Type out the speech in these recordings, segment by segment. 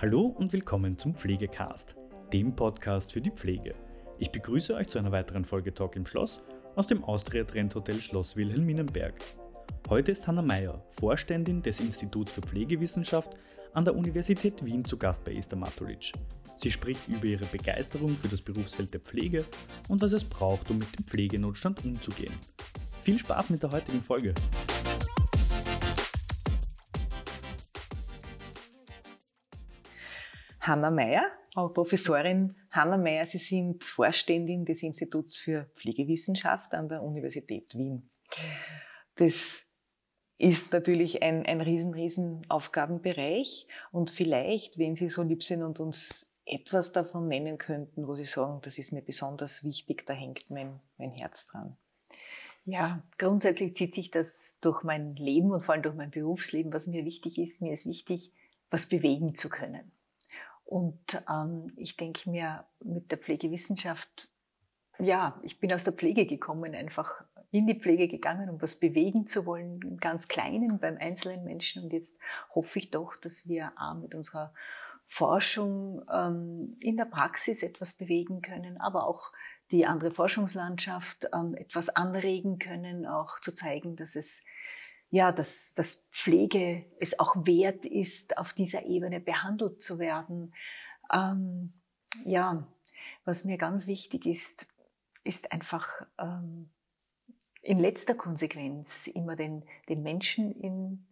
Hallo und willkommen zum Pflegecast, dem Podcast für die Pflege. Ich begrüße euch zu einer weiteren Folge Talk im Schloss aus dem Austria Trend Hotel Schloss Wilhelminenberg. Heute ist Hanna Meyer, Vorständin des Instituts für Pflegewissenschaft an der Universität Wien zu Gast bei Esther Matulic. Sie spricht über ihre Begeisterung für das Berufsfeld der Pflege und was es braucht, um mit dem Pflegenotstand umzugehen. Viel Spaß mit der heutigen Folge! Hanna Meyer, Professorin Hanna Meyer. Sie sind Vorständin des Instituts für Pflegewissenschaft an der Universität Wien. Das ist natürlich ein, ein riesen, riesen Aufgabenbereich. Und vielleicht, wenn Sie so lieb sind und uns etwas davon nennen könnten, wo Sie sagen, das ist mir besonders wichtig, da hängt mein, mein Herz dran. Ja, grundsätzlich zieht sich das durch mein Leben und vor allem durch mein Berufsleben, was mir wichtig ist. Mir ist wichtig, was bewegen zu können. Und ähm, ich denke mir, mit der Pflegewissenschaft, ja, ich bin aus der Pflege gekommen, einfach in die Pflege gegangen, um was bewegen zu wollen, im ganz Kleinen, beim einzelnen Menschen. Und jetzt hoffe ich doch, dass wir auch mit unserer Forschung ähm, in der Praxis etwas bewegen können, aber auch die andere Forschungslandschaft ähm, etwas anregen können, auch zu zeigen, dass es ja, dass, dass Pflege es auch wert ist, auf dieser Ebene behandelt zu werden. Ähm, ja, was mir ganz wichtig ist, ist einfach ähm, in letzter Konsequenz immer den, den Menschen in,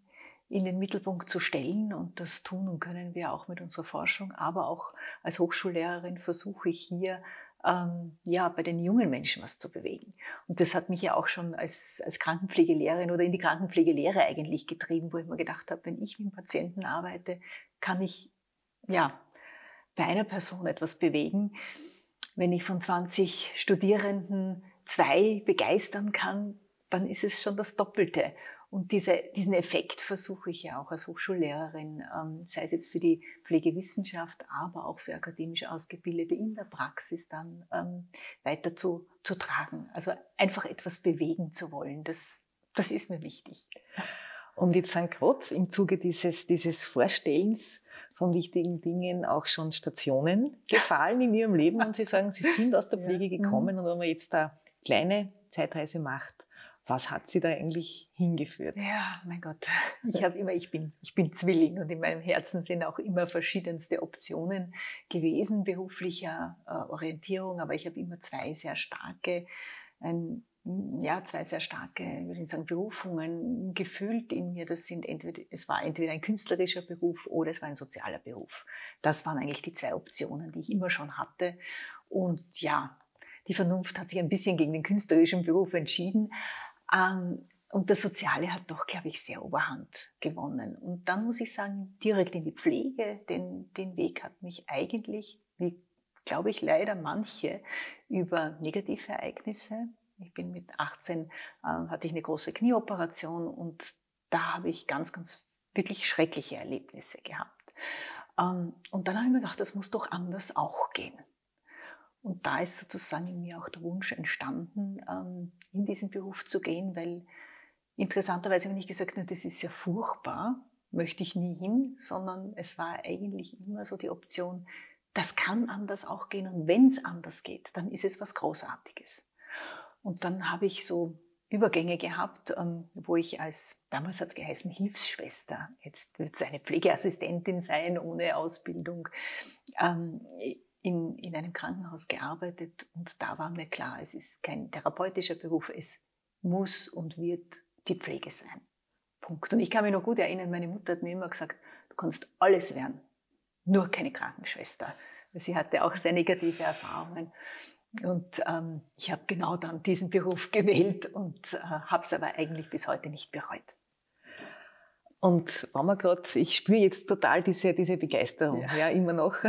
in den Mittelpunkt zu stellen. Und das tun und können wir auch mit unserer Forschung. Aber auch als Hochschullehrerin versuche ich hier ähm, ja, bei den jungen Menschen was zu bewegen. Und das hat mich ja auch schon als, als Krankenpflegelehrerin oder in die Krankenpflegelehre eigentlich getrieben, wo ich mir gedacht habe, wenn ich mit Patienten arbeite, kann ich ja bei einer Person etwas bewegen. Wenn ich von 20 Studierenden zwei begeistern kann, dann ist es schon das Doppelte. Und diese, diesen Effekt versuche ich ja auch als Hochschullehrerin, ähm, sei es jetzt für die Pflegewissenschaft, aber auch für akademisch Ausgebildete in der Praxis dann ähm, weiter zu, zu tragen. Also einfach etwas bewegen zu wollen, das, das ist mir wichtig. Und jetzt sind gerade im Zuge dieses, dieses Vorstellens von wichtigen Dingen auch schon Stationen gefallen in Ihrem Leben und Sie sagen, Sie sind aus der Pflege gekommen mhm. und wenn man jetzt da kleine Zeitreise macht, was hat sie da eigentlich hingeführt? Ja, mein Gott. Ich habe immer, ich bin, ich bin Zwilling und in meinem Herzen sind auch immer verschiedenste Optionen gewesen beruflicher äh, Orientierung, aber ich habe immer zwei sehr starke, ein, ja, zwei sehr starke, würde ich sagen, Berufungen gefühlt in mir. Das sind entweder, es war entweder ein künstlerischer Beruf oder es war ein sozialer Beruf. Das waren eigentlich die zwei Optionen, die ich immer schon hatte. Und ja, die Vernunft hat sich ein bisschen gegen den künstlerischen Beruf entschieden. Ähm, und das Soziale hat doch, glaube ich, sehr Oberhand gewonnen. Und dann muss ich sagen, direkt in die Pflege, den, den Weg hat mich eigentlich, wie glaube ich leider manche, über negative Ereignisse. Ich bin mit 18, äh, hatte ich eine große Knieoperation und da habe ich ganz, ganz wirklich schreckliche Erlebnisse gehabt. Ähm, und dann habe ich mir gedacht, das muss doch anders auch gehen. Und da ist sozusagen in mir auch der Wunsch entstanden, ähm, in diesen Beruf zu gehen, weil interessanterweise, wenn ich gesagt habe, das ist ja furchtbar, möchte ich nie hin, sondern es war eigentlich immer so die Option, das kann anders auch gehen und wenn es anders geht, dann ist es was Großartiges. Und dann habe ich so Übergänge gehabt, ähm, wo ich als, damals hat es geheißen, Hilfsschwester, jetzt wird es eine Pflegeassistentin sein ohne Ausbildung, ähm, in, in einem Krankenhaus gearbeitet und da war mir klar, es ist kein therapeutischer Beruf, es muss und wird die Pflege sein. Punkt. Und ich kann mich noch gut erinnern, meine Mutter hat mir immer gesagt, du kannst alles werden, nur keine Krankenschwester. Sie hatte auch sehr negative Erfahrungen. Und ähm, ich habe genau dann diesen Beruf gewählt und äh, habe es aber eigentlich bis heute nicht bereut. Und wenn man gerade, ich spüre jetzt total diese, diese Begeisterung, ja, ja immer noch.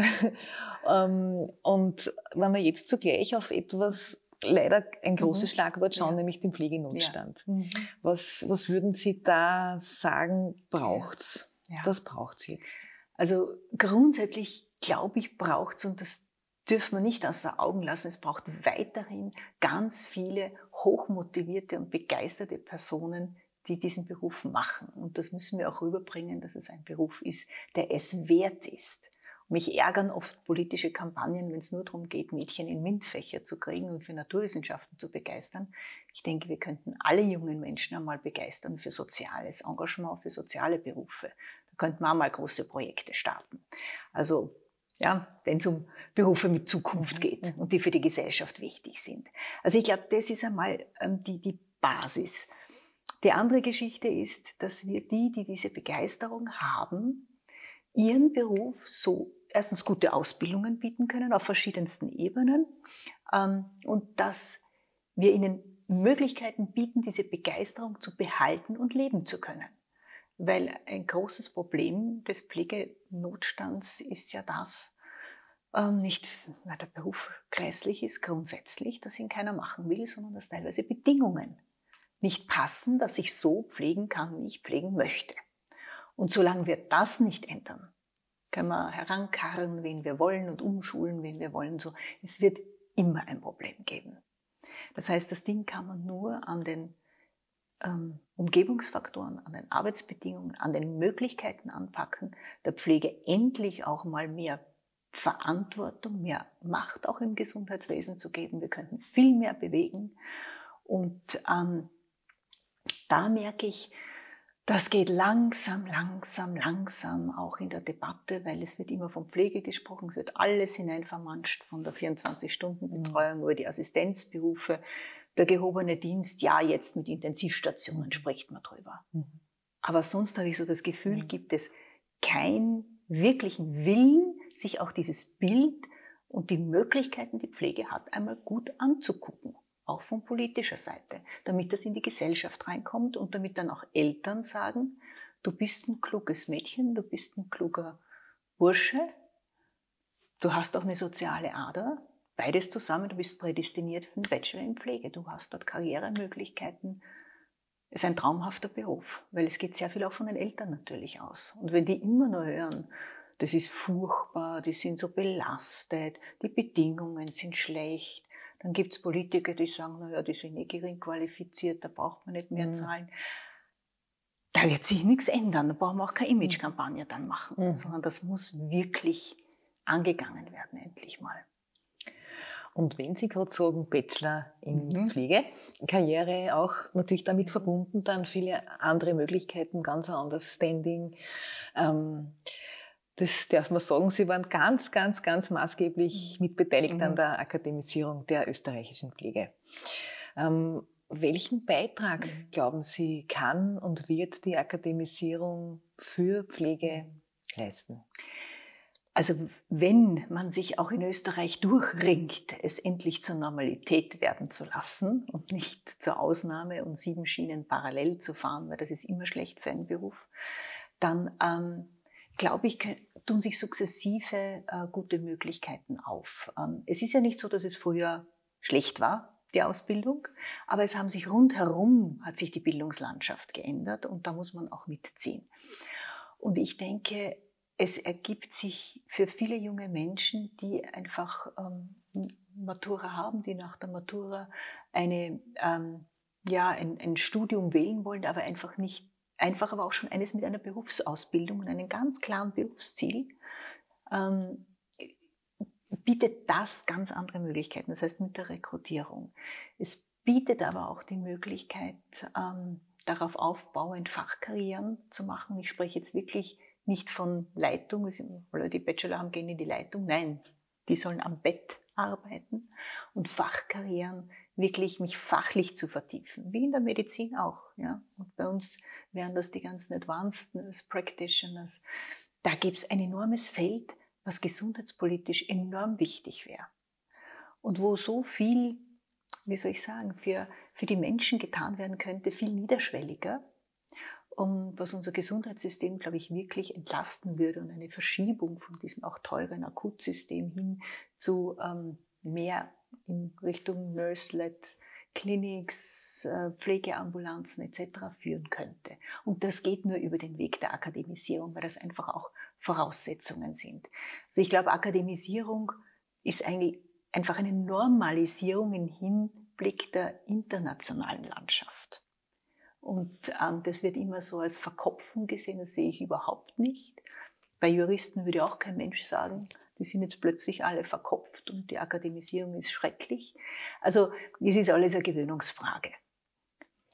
Ähm, und wenn wir jetzt zugleich auf etwas leider ein großes mhm. Schlagwort schauen, ja. nämlich den Pflegenotstand. Ja. Mhm. Was, was würden Sie da sagen, braucht's? Ja. Was braucht's jetzt? Also grundsätzlich glaube ich, braucht's und das dürfen wir nicht aus den Augen lassen. Es braucht weiterhin ganz viele hochmotivierte und begeisterte Personen, die diesen Beruf machen. Und das müssen wir auch rüberbringen, dass es ein Beruf ist, der es wert ist. Mich ärgern oft politische Kampagnen, wenn es nur darum geht, Mädchen in MINT-Fächer zu kriegen und für Naturwissenschaften zu begeistern. Ich denke, wir könnten alle jungen Menschen einmal begeistern für soziales Engagement, für soziale Berufe. Da könnten wir auch mal große Projekte starten. Also ja, wenn es um Berufe mit Zukunft mhm. geht und die für die Gesellschaft wichtig sind. Also ich glaube, das ist einmal ähm, die, die Basis. Die andere Geschichte ist, dass wir die, die diese Begeisterung haben, ihren Beruf so erstens gute Ausbildungen bieten können auf verschiedensten Ebenen ähm, und dass wir ihnen Möglichkeiten bieten, diese Begeisterung zu behalten und leben zu können. Weil ein großes Problem des Pflegenotstands ist ja das, ähm, nicht, weil der Beruf grässlich ist grundsätzlich, dass ihn keiner machen will, sondern dass teilweise Bedingungen nicht passen, dass ich so pflegen kann, wie ich pflegen möchte. Und solange wir das nicht ändern, können wir herankarren, wen wir wollen und umschulen, wen wir wollen. So, es wird immer ein Problem geben. Das heißt, das Ding kann man nur an den ähm, Umgebungsfaktoren, an den Arbeitsbedingungen, an den Möglichkeiten anpacken, der Pflege endlich auch mal mehr Verantwortung, mehr Macht auch im Gesundheitswesen zu geben. Wir könnten viel mehr bewegen. Und ähm, da merke ich, das geht langsam, langsam, langsam auch in der Debatte, weil es wird immer von Pflege gesprochen, es wird alles hineinvermanscht, von der 24-Stunden-Betreuung mhm. über die Assistenzberufe, der gehobene Dienst, ja, jetzt mit Intensivstationen spricht man drüber. Mhm. Aber sonst habe ich so das Gefühl, mhm. gibt es keinen wirklichen Willen, sich auch dieses Bild und die Möglichkeiten, die Pflege hat, einmal gut anzugucken auch von politischer Seite, damit das in die Gesellschaft reinkommt und damit dann auch Eltern sagen, du bist ein kluges Mädchen, du bist ein kluger Bursche, du hast auch eine soziale Ader, beides zusammen, du bist prädestiniert für einen Bachelor in Pflege, du hast dort Karrieremöglichkeiten. Es ist ein traumhafter Beruf, weil es geht sehr viel auch von den Eltern natürlich aus. Und wenn die immer nur hören, das ist furchtbar, die sind so belastet, die Bedingungen sind schlecht, dann gibt es Politiker, die sagen, naja, die sind eh gering qualifiziert, da braucht man nicht mehr mhm. zahlen. Da wird sich nichts ändern, da brauchen wir auch keine mhm. Imagekampagne dann machen, mhm. sondern das muss wirklich angegangen werden, endlich mal. Und wenn Sie gerade sagen, Bachelor in mhm. Pflege, Karriere auch natürlich damit verbunden, dann viele andere Möglichkeiten, ganz anderes Standing. Ähm, das darf man sagen, Sie waren ganz, ganz, ganz maßgeblich mitbeteiligt mhm. an der Akademisierung der österreichischen Pflege. Ähm, welchen Beitrag, mhm. glauben Sie, kann und wird die Akademisierung für Pflege leisten? Also wenn man sich auch in Österreich durchringt, es endlich zur Normalität werden zu lassen und nicht zur Ausnahme und sieben Schienen parallel zu fahren, weil das ist immer schlecht für einen Beruf, dann ähm, glaube ich, tun sich sukzessive äh, gute Möglichkeiten auf. Ähm, es ist ja nicht so, dass es früher schlecht war, die Ausbildung, aber es haben sich rundherum, hat sich die Bildungslandschaft geändert und da muss man auch mitziehen. Und ich denke, es ergibt sich für viele junge Menschen, die einfach ähm, Matura haben, die nach der Matura eine, ähm, ja, ein, ein Studium wählen wollen, aber einfach nicht einfach aber auch schon eines mit einer Berufsausbildung und einem ganz klaren Berufsziel, ähm, bietet das ganz andere Möglichkeiten, das heißt mit der Rekrutierung. Es bietet aber auch die Möglichkeit, ähm, darauf aufbauend Fachkarrieren zu machen. Ich spreche jetzt wirklich nicht von Leitung, weil die Bachelor haben, gehen in die Leitung. Nein, die sollen am Bett arbeiten und Fachkarrieren wirklich mich fachlich zu vertiefen, wie in der Medizin auch. Ja? Und bei uns wären das die ganzen Advanced Nurse Practitioners. Da gibt es ein enormes Feld, was gesundheitspolitisch enorm wichtig wäre. Und wo so viel, wie soll ich sagen, für, für die Menschen getan werden könnte, viel niederschwelliger. Und was unser Gesundheitssystem, glaube ich, wirklich entlasten würde und eine Verschiebung von diesem auch teuren Akutsystem hin zu ähm, mehr in Richtung Nurse-led Clinics, äh, Pflegeambulanzen etc. führen könnte. Und das geht nur über den Weg der Akademisierung, weil das einfach auch Voraussetzungen sind. Also ich glaube, Akademisierung ist eigentlich einfach eine Normalisierung im Hinblick der internationalen Landschaft. Und ähm, das wird immer so als Verkopfung gesehen, das sehe ich überhaupt nicht. Bei Juristen würde auch kein Mensch sagen, die sind jetzt plötzlich alle verkopft und die Akademisierung ist schrecklich. Also es ist alles eine Gewöhnungsfrage.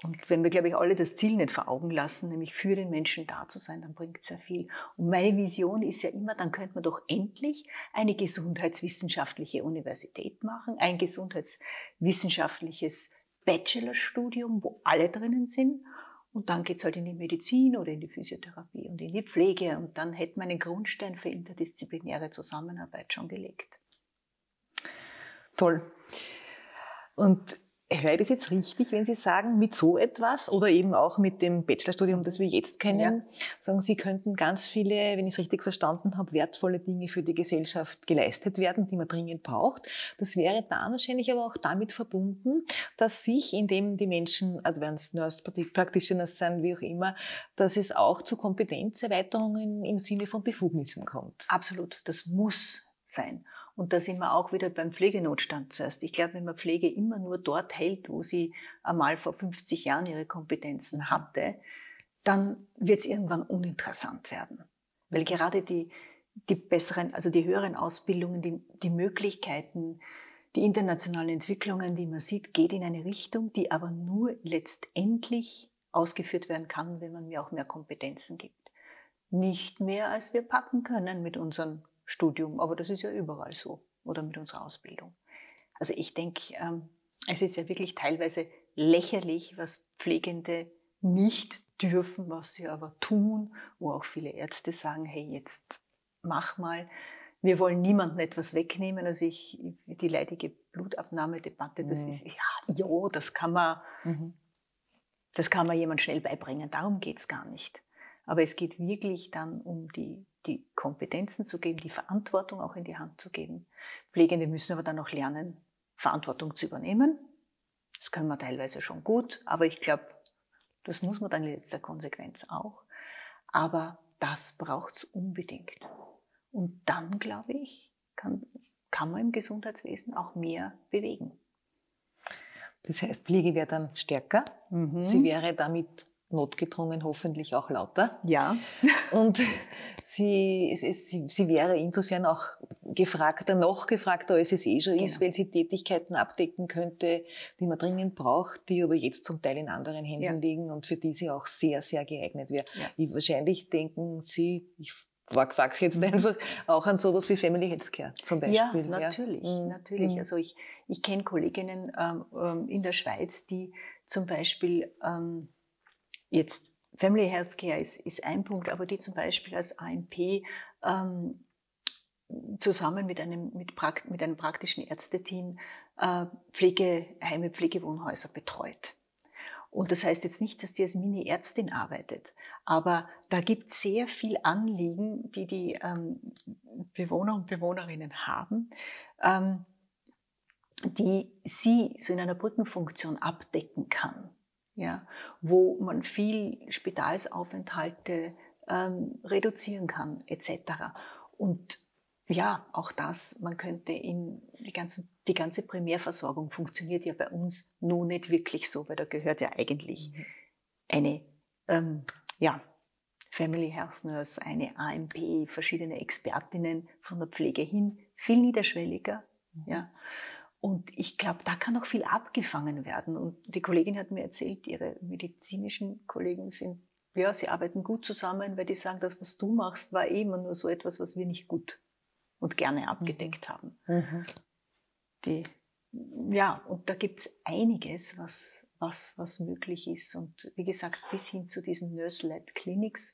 Und wenn wir, glaube ich, alle das Ziel nicht vor Augen lassen, nämlich für den Menschen da zu sein, dann bringt es ja viel. Und meine Vision ist ja immer, dann könnte man doch endlich eine gesundheitswissenschaftliche Universität machen, ein gesundheitswissenschaftliches Bachelorstudium, wo alle drinnen sind. Und dann geht es halt in die Medizin oder in die Physiotherapie und in die Pflege. Und dann hätte man einen Grundstein für interdisziplinäre Zusammenarbeit schon gelegt. Toll. Und höre ich das jetzt richtig, wenn Sie sagen, mit so etwas oder eben auch mit dem Bachelorstudium, das wir jetzt kennen, ja. sagen Sie, könnten ganz viele, wenn ich es richtig verstanden habe, wertvolle Dinge für die Gesellschaft geleistet werden, die man dringend braucht. Das wäre dann wahrscheinlich aber auch damit verbunden, dass sich, indem die Menschen Advanced Nurse Practitioners sein, wie auch immer, dass es auch zu Kompetenzerweiterungen im Sinne von Befugnissen kommt. Absolut, das muss sein. Und da sind wir auch wieder beim Pflegenotstand zuerst. Ich glaube, wenn man Pflege immer nur dort hält, wo sie einmal vor 50 Jahren ihre Kompetenzen hatte, dann wird es irgendwann uninteressant werden. Weil gerade die, die besseren, also die höheren Ausbildungen, die, die Möglichkeiten, die internationalen Entwicklungen, die man sieht, geht in eine Richtung, die aber nur letztendlich ausgeführt werden kann, wenn man mir auch mehr Kompetenzen gibt. Nicht mehr, als wir packen können mit unseren Studium, aber das ist ja überall so oder mit unserer Ausbildung. Also ich denke, ähm, es ist ja wirklich teilweise lächerlich, was Pflegende nicht dürfen, was sie aber tun, wo auch viele Ärzte sagen, hey, jetzt mach mal. Wir wollen niemandem etwas wegnehmen. Also ich, die leidige Blutabnahmedebatte, das mhm. ist, ja, ja, das kann man, mhm. das kann man jemand schnell beibringen. Darum geht es gar nicht. Aber es geht wirklich dann um die die Kompetenzen zu geben, die Verantwortung auch in die Hand zu geben. Pflegende müssen aber dann auch lernen, Verantwortung zu übernehmen. Das können wir teilweise schon gut, aber ich glaube, das muss man dann in letzter Konsequenz auch. Aber das braucht es unbedingt. Und dann, glaube ich, kann, kann man im Gesundheitswesen auch mehr bewegen. Das heißt, Pflege wäre dann stärker. Mhm. Sie wäre damit notgedrungen hoffentlich auch lauter. Ja. Und sie, es sie, sie wäre insofern auch gefragter, noch gefragter, als es eh schon genau. ist, weil sie Tätigkeiten abdecken könnte, die man dringend braucht, die aber jetzt zum Teil in anderen Händen ja. liegen und für die sie auch sehr, sehr geeignet wäre. Ja. Wahrscheinlich denken Sie, ich wachs jetzt mhm. einfach auch an sowas wie Family Healthcare zum Beispiel. Ja, natürlich, ja. natürlich. Mhm. Also ich, ich kenne Kolleginnen ähm, ähm, in der Schweiz, die zum Beispiel ähm, Jetzt Family Healthcare ist, ist ein Punkt, aber die zum Beispiel als AMP ähm, zusammen mit einem, mit, mit einem praktischen Ärzteteam äh, Pflegeheime, Pflegewohnhäuser betreut. Und das heißt jetzt nicht, dass die als Mini-Ärztin arbeitet, aber da gibt es sehr viel Anliegen, die die ähm, Bewohner und Bewohnerinnen haben, ähm, die sie so in einer Brückenfunktion abdecken kann ja, wo man viel Spitalsaufenthalte ähm, reduzieren kann, etc. Und ja, auch das, man könnte in die, ganzen, die ganze Primärversorgung funktioniert ja bei uns nur nicht wirklich so, weil da gehört ja eigentlich mhm. eine ähm, ja, Family Health Nurse, eine AMP, verschiedene Expertinnen von der Pflege hin, viel niederschwelliger. Mhm. Ja. Und ich glaube, da kann noch viel abgefangen werden. Und die Kollegin hat mir erzählt, ihre medizinischen Kollegen sind, ja, sie arbeiten gut zusammen, weil die sagen, das, was du machst, war eh immer nur so etwas, was wir nicht gut und gerne abgedeckt haben. Mhm. Die, ja, und da gibt es einiges, was, was, was möglich ist. Und wie gesagt, bis hin zu diesen Nurse-led Clinics,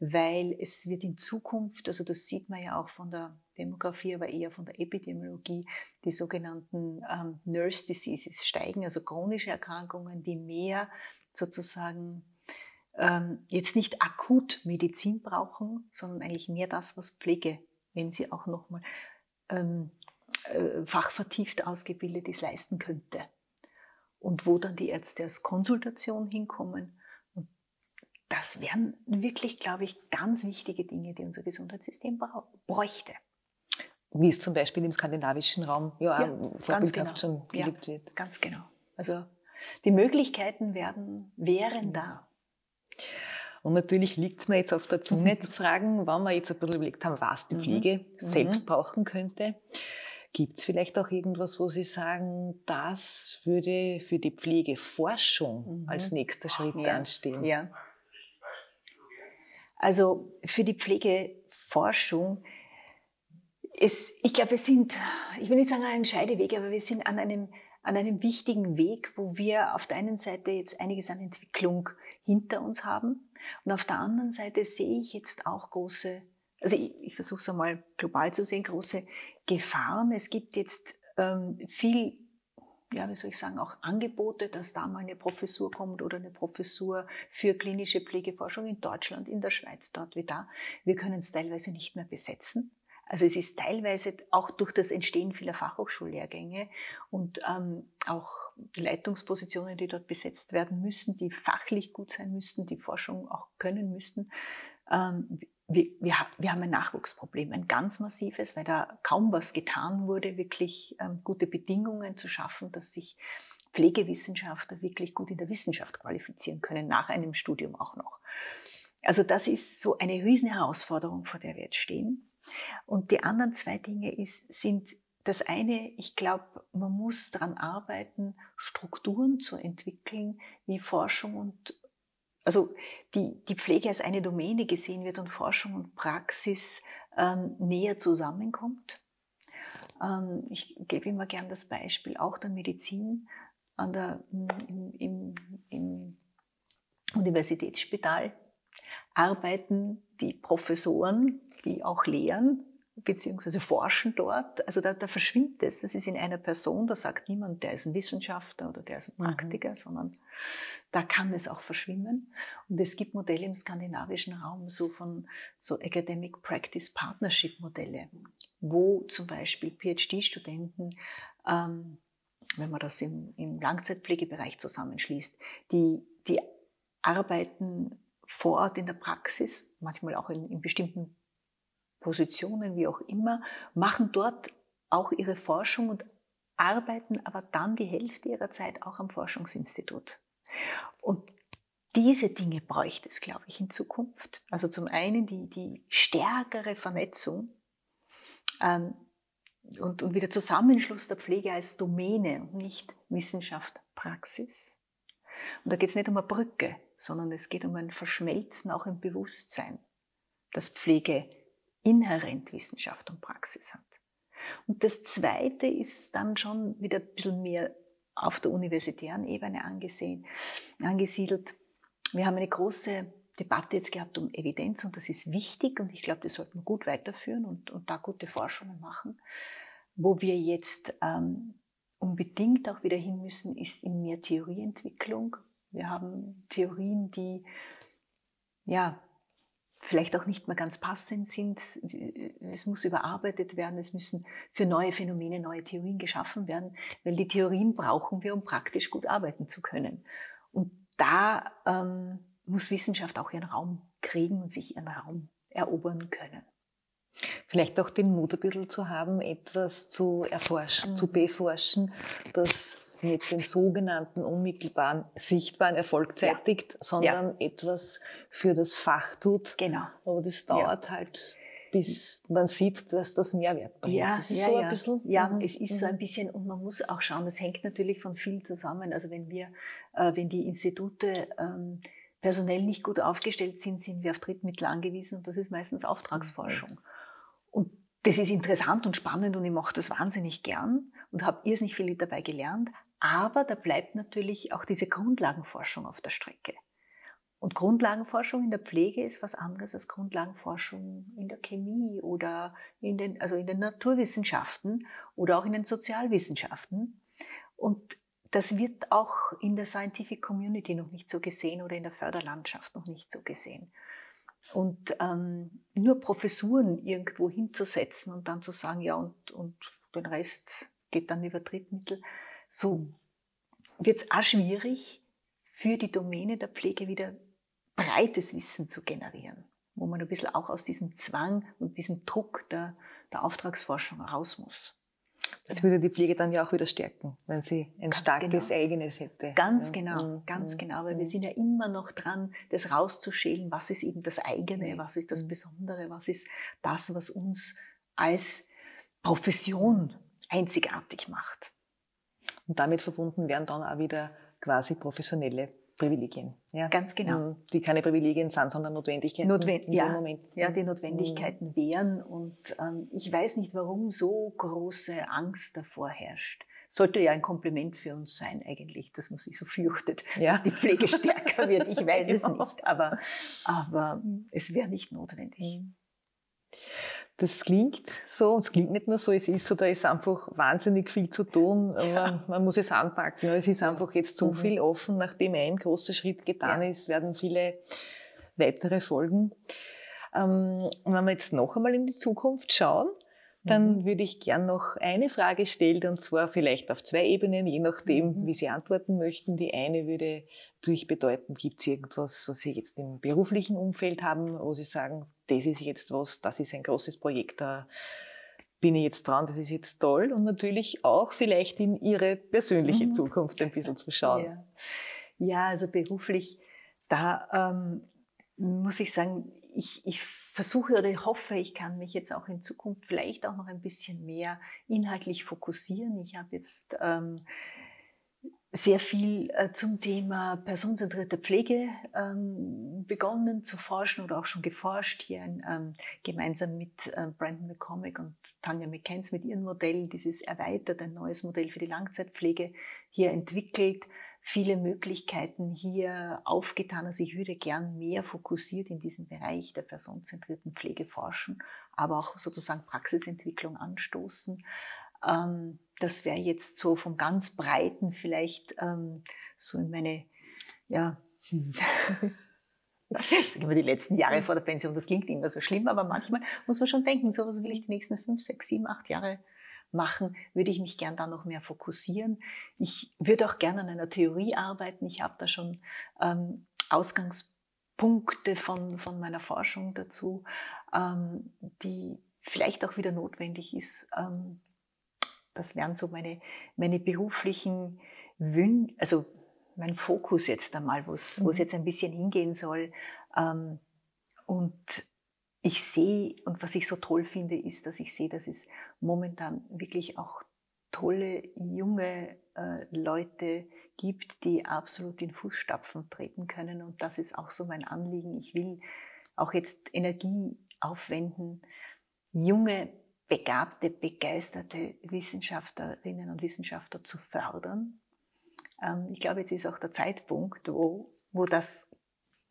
weil es wird in Zukunft, also das sieht man ja auch von der Demografie, aber eher von der Epidemiologie, die sogenannten ähm, Nurse Diseases steigen, also chronische Erkrankungen, die mehr sozusagen ähm, jetzt nicht akut Medizin brauchen, sondern eigentlich mehr das, was Pflege, wenn sie auch nochmal ähm, äh, fachvertieft ausgebildet ist, leisten könnte und wo dann die Ärzte als Konsultation hinkommen. Das wären wirklich, glaube ich, ganz wichtige Dinge, die unser Gesundheitssystem bräuchte. Wie es zum Beispiel im skandinavischen Raum ja, ja ganz genau. schon gelebt ja, wird. Ganz genau. Also die Möglichkeiten werden, wären da. Und natürlich liegt es mir jetzt auf der Zunge zu fragen, wenn wir jetzt ein bisschen überlegt haben, was die mhm. Pflege mhm. selbst brauchen könnte. Gibt es vielleicht auch irgendwas, wo Sie sagen, das würde für die Pflegeforschung mhm. als nächster Schritt ja. anstehen? Ja. Also für die Pflegeforschung es, ich glaube, wir sind, ich will nicht sagen an einem Scheideweg, aber wir sind an einem, an einem wichtigen Weg, wo wir auf der einen Seite jetzt einiges an Entwicklung hinter uns haben und auf der anderen Seite sehe ich jetzt auch große, also ich, ich versuche es einmal global zu sehen, große Gefahren. Es gibt jetzt ähm, viel ja, wie soll ich sagen, auch Angebote, dass da mal eine Professur kommt oder eine Professur für klinische Pflegeforschung in Deutschland, in der Schweiz, dort wie da. Wir können es teilweise nicht mehr besetzen. Also es ist teilweise auch durch das Entstehen vieler Fachhochschullehrgänge und ähm, auch die Leitungspositionen, die dort besetzt werden müssen, die fachlich gut sein müssten, die Forschung auch können müssten. Ähm, wir, wir, wir, haben ein Nachwuchsproblem, ein ganz massives, weil da kaum was getan wurde, wirklich ähm, gute Bedingungen zu schaffen, dass sich Pflegewissenschaftler wirklich gut in der Wissenschaft qualifizieren können, nach einem Studium auch noch. Also das ist so eine riesen Herausforderung, vor der wir jetzt stehen. Und die anderen zwei Dinge ist, sind das eine, ich glaube, man muss daran arbeiten, Strukturen zu entwickeln, wie Forschung und also die, die Pflege als eine Domäne gesehen wird und Forschung und Praxis ähm, näher zusammenkommt. Ähm, ich gebe immer gern das Beispiel auch der Medizin an der, im, im, im Universitätsspital arbeiten die Professoren die auch lehren beziehungsweise forschen dort. Also da, da verschwimmt es. Das ist in einer Person, da sagt niemand, der ist ein Wissenschaftler oder der ist ein mhm. Praktiker, mhm. sondern da kann es auch verschwimmen. Und es gibt Modelle im skandinavischen Raum, so von so Academic Practice Partnership Modelle, wo zum Beispiel PhD-Studenten, ähm, wenn man das im, im Langzeitpflegebereich zusammenschließt, die, die arbeiten vor Ort in der Praxis, manchmal auch in, in bestimmten Positionen, wie auch immer, machen dort auch ihre Forschung und arbeiten aber dann die Hälfte ihrer Zeit auch am Forschungsinstitut. Und diese Dinge bräuchte es, glaube ich, in Zukunft. Also zum einen die, die stärkere Vernetzung ähm, und, und wieder Zusammenschluss der Pflege als Domäne und nicht Wissenschaft, Praxis. Und da geht es nicht um eine Brücke, sondern es geht um ein Verschmelzen auch im Bewusstsein, dass Pflege inhärent Wissenschaft und Praxis hat. Und das Zweite ist dann schon wieder ein bisschen mehr auf der universitären Ebene angesehen, angesiedelt. Wir haben eine große Debatte jetzt gehabt um Evidenz und das ist wichtig und ich glaube, das sollten wir gut weiterführen und, und da gute Forschungen machen. Wo wir jetzt ähm, unbedingt auch wieder hin müssen, ist in mehr Theorieentwicklung. Wir haben Theorien, die ja vielleicht auch nicht mehr ganz passend sind. Es muss überarbeitet werden, es müssen für neue Phänomene neue Theorien geschaffen werden, weil die Theorien brauchen wir, um praktisch gut arbeiten zu können. Und da ähm, muss Wissenschaft auch ihren Raum kriegen und sich ihren Raum erobern können. Vielleicht auch den Mut ein bisschen zu haben, etwas zu erforschen, mhm. zu beforschen, das mit dem sogenannten unmittelbaren sichtbaren Erfolg zeitigt, ja. sondern ja. etwas für das Fach tut. Genau. Aber das dauert ja. halt, bis man sieht, dass das Mehrwert bringt. Ja, das ist so ein bisschen. Ja, mhm. es ist mhm. so ein bisschen und man muss auch schauen, das hängt natürlich von viel zusammen. Also wenn wir, äh, wenn die Institute ähm, personell nicht gut aufgestellt sind, sind wir auf Drittmittel angewiesen und das ist meistens Auftragsforschung. Mhm. Und das ist interessant und spannend und ich mache das wahnsinnig gern und habe irrsinnig viel dabei gelernt. Aber da bleibt natürlich auch diese Grundlagenforschung auf der Strecke. Und Grundlagenforschung in der Pflege ist was anderes als Grundlagenforschung in der Chemie oder in den, also in den Naturwissenschaften oder auch in den Sozialwissenschaften. Und das wird auch in der Scientific Community noch nicht so gesehen oder in der Förderlandschaft noch nicht so gesehen. Und ähm, nur Professuren irgendwo hinzusetzen und dann zu sagen, ja, und, und den Rest geht dann über Drittmittel, so wird es auch schwierig, für die Domäne der Pflege wieder breites Wissen zu generieren, wo man ein bisschen auch aus diesem Zwang und diesem Druck der, der Auftragsforschung raus muss. Das würde die Pflege dann ja auch wieder stärken, wenn sie ein Ganz starkes genau. eigenes hätte. Ganz Ja. genau, Mhm. ganz Mhm. genau, weil wir Mhm. sind ja immer noch dran, das rauszuschälen, was ist eben das eigene, Mhm. was ist das Mhm. Besondere, was ist das, was uns als Profession einzigartig macht. Und damit verbunden wären dann auch wieder quasi professionelle Privilegien. Ja? Ganz genau. Mhm. Die keine Privilegien sind, sondern Notwendigkeiten. Notwen- in ja. dem Moment. Ja, die Mhm. Notwendigkeiten wären und ähm, ich weiß nicht, warum so große Angst davor herrscht. Sollte ja ein Kompliment für uns sein eigentlich, dass man sich so fürchtet, Ja. dass die Pflege stärker wird. Ich weiß es Ja. nicht, aber, aber es wäre nicht notwendig. Das klingt so, es klingt nicht nur so, es ist so, da ist einfach wahnsinnig viel zu tun, man, man muss es anpacken. Es ist einfach jetzt so Mhm. viel offen, nachdem ein großer Schritt getan Ja. ist, werden viele weitere folgen. Ähm, und wenn wir jetzt noch einmal in die Zukunft schauen, dann Mhm. würde ich gern noch eine Frage stellen, und zwar vielleicht auf zwei Ebenen, je nachdem, Mhm. wie Sie antworten möchten. Die eine würde natürlich bedeuten, gibt es irgendwas, was Sie jetzt im beruflichen Umfeld haben, wo Sie sagen, das ist jetzt was, das ist ein großes Projekt, da bin ich jetzt dran, das ist jetzt toll. Und natürlich auch vielleicht in Ihre persönliche Mhm. Zukunft ein bisschen zu schauen. Ja. ja, also beruflich, da ähm, muss ich sagen, ich, ich versuche oder hoffe, ich kann mich jetzt auch in Zukunft vielleicht auch noch ein bisschen mehr inhaltlich fokussieren. Ich habe jetzt ähm, sehr viel äh, zum Thema personenzentrierte Pflege ähm, begonnen zu forschen oder auch schon geforscht hier ähm, gemeinsam mit äh, Brandon McCormick und Tanja McKenz mit ihrem Modell, dieses erweitert, ein neues Modell für die Langzeitpflege hier entwickelt, viele Möglichkeiten hier aufgetan. Also ich würde gern mehr fokussiert in diesem Bereich der personenzentrierten Pflege forschen, aber auch sozusagen Praxisentwicklung anstoßen. Ähm, das wäre jetzt so vom ganz Breiten vielleicht ähm, so in meine, ja, sagen wir die letzten Jahre vor der Pension, das klingt immer so schlimm, aber manchmal muss man schon denken, so was will ich die nächsten fünf, sechs, sieben, acht Jahre machen, würde ich mich gern da noch mehr fokussieren. Ich würde auch gerne an einer Theorie arbeiten. Ich habe da schon ähm, Ausgangspunkte von, von meiner Forschung dazu, ähm, die vielleicht auch wieder notwendig ist. Ähm, das wären so meine, meine beruflichen Wünsche, also mein Fokus jetzt einmal, wo es Mhm. jetzt ein bisschen hingehen soll. Ähm, und ich sehe, und was ich so toll finde, ist, dass ich sehe, dass es momentan wirklich auch tolle junge äh, Leute gibt, die absolut in Fußstapfen treten können. Und das ist auch so mein Anliegen. Ich will auch jetzt Energie aufwenden, junge, begabte, begeisterte Wissenschaftlerinnen und Wissenschaftler zu fördern. Ähm, ich glaube, jetzt ist auch der Zeitpunkt, wo, wo das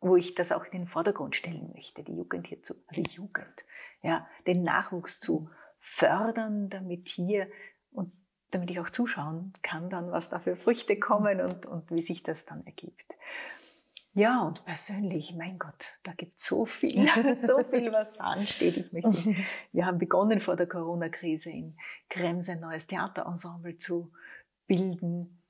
wo ich das auch in den Vordergrund stellen möchte, die Jugend hier zu, die Jugend, ja, den Nachwuchs zu fördern, damit hier und damit ich auch zuschauen kann, dann, was da für Früchte kommen und, und wie sich das dann ergibt. Ja, und persönlich, mein Gott, da gibt es so viel, so viel, was da ansteht. Ich möchte, wir haben begonnen vor der Corona-Krise in Krems ein neues Theaterensemble zu bilden.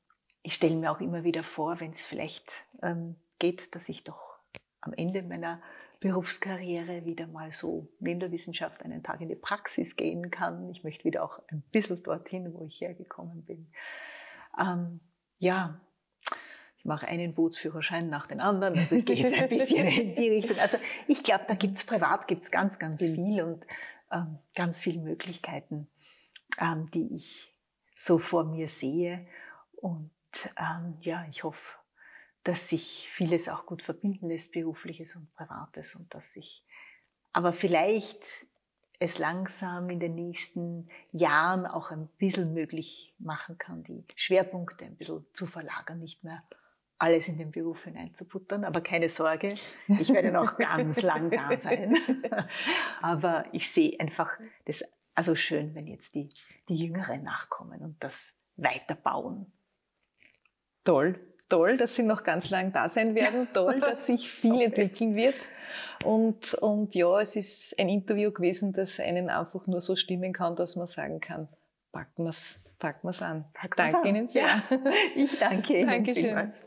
Ich stelle mir auch immer wieder vor, wenn es vielleicht ähm, geht, dass ich doch am Ende meiner Berufskarriere wieder mal so neben der Wissenschaft einen Tag in die Praxis gehen kann. Ich möchte wieder auch ein bisschen dorthin, wo ich hergekommen bin. Ähm, ja, ich mache einen Bootsführerschein nach dem anderen, also ich gehe jetzt ein bisschen in die Richtung. Also ich glaube, da gibt es privat gibt's ganz, ganz viel und ähm, ganz viele Möglichkeiten, ähm, die ich so vor mir sehe. Und ähm, ja, ich hoffe, dass sich vieles auch gut verbinden lässt, berufliches und privates und dass sich aber vielleicht es langsam in den nächsten Jahren auch ein bisschen möglich machen kann, die Schwerpunkte ein bisschen zu verlagern, nicht mehr alles in den Beruf hineinzuputtern. Aber keine Sorge, ich werde noch ganz lang da sein. Aber ich sehe einfach das also schön, wenn jetzt die, die Jüngeren nachkommen und das weiterbauen. Toll, toll, dass Sie noch ganz lang da sein werden. Toll, dass sich viel entwickeln wird. Und, und ja, es ist ein Interview gewesen, das einen einfach nur so stimmen kann, dass man sagen kann, packen wir es packen wir's an. Packen wir's danke an. Ihnen sehr. Ja, ich danke Ihnen Dankeschön. vielmals.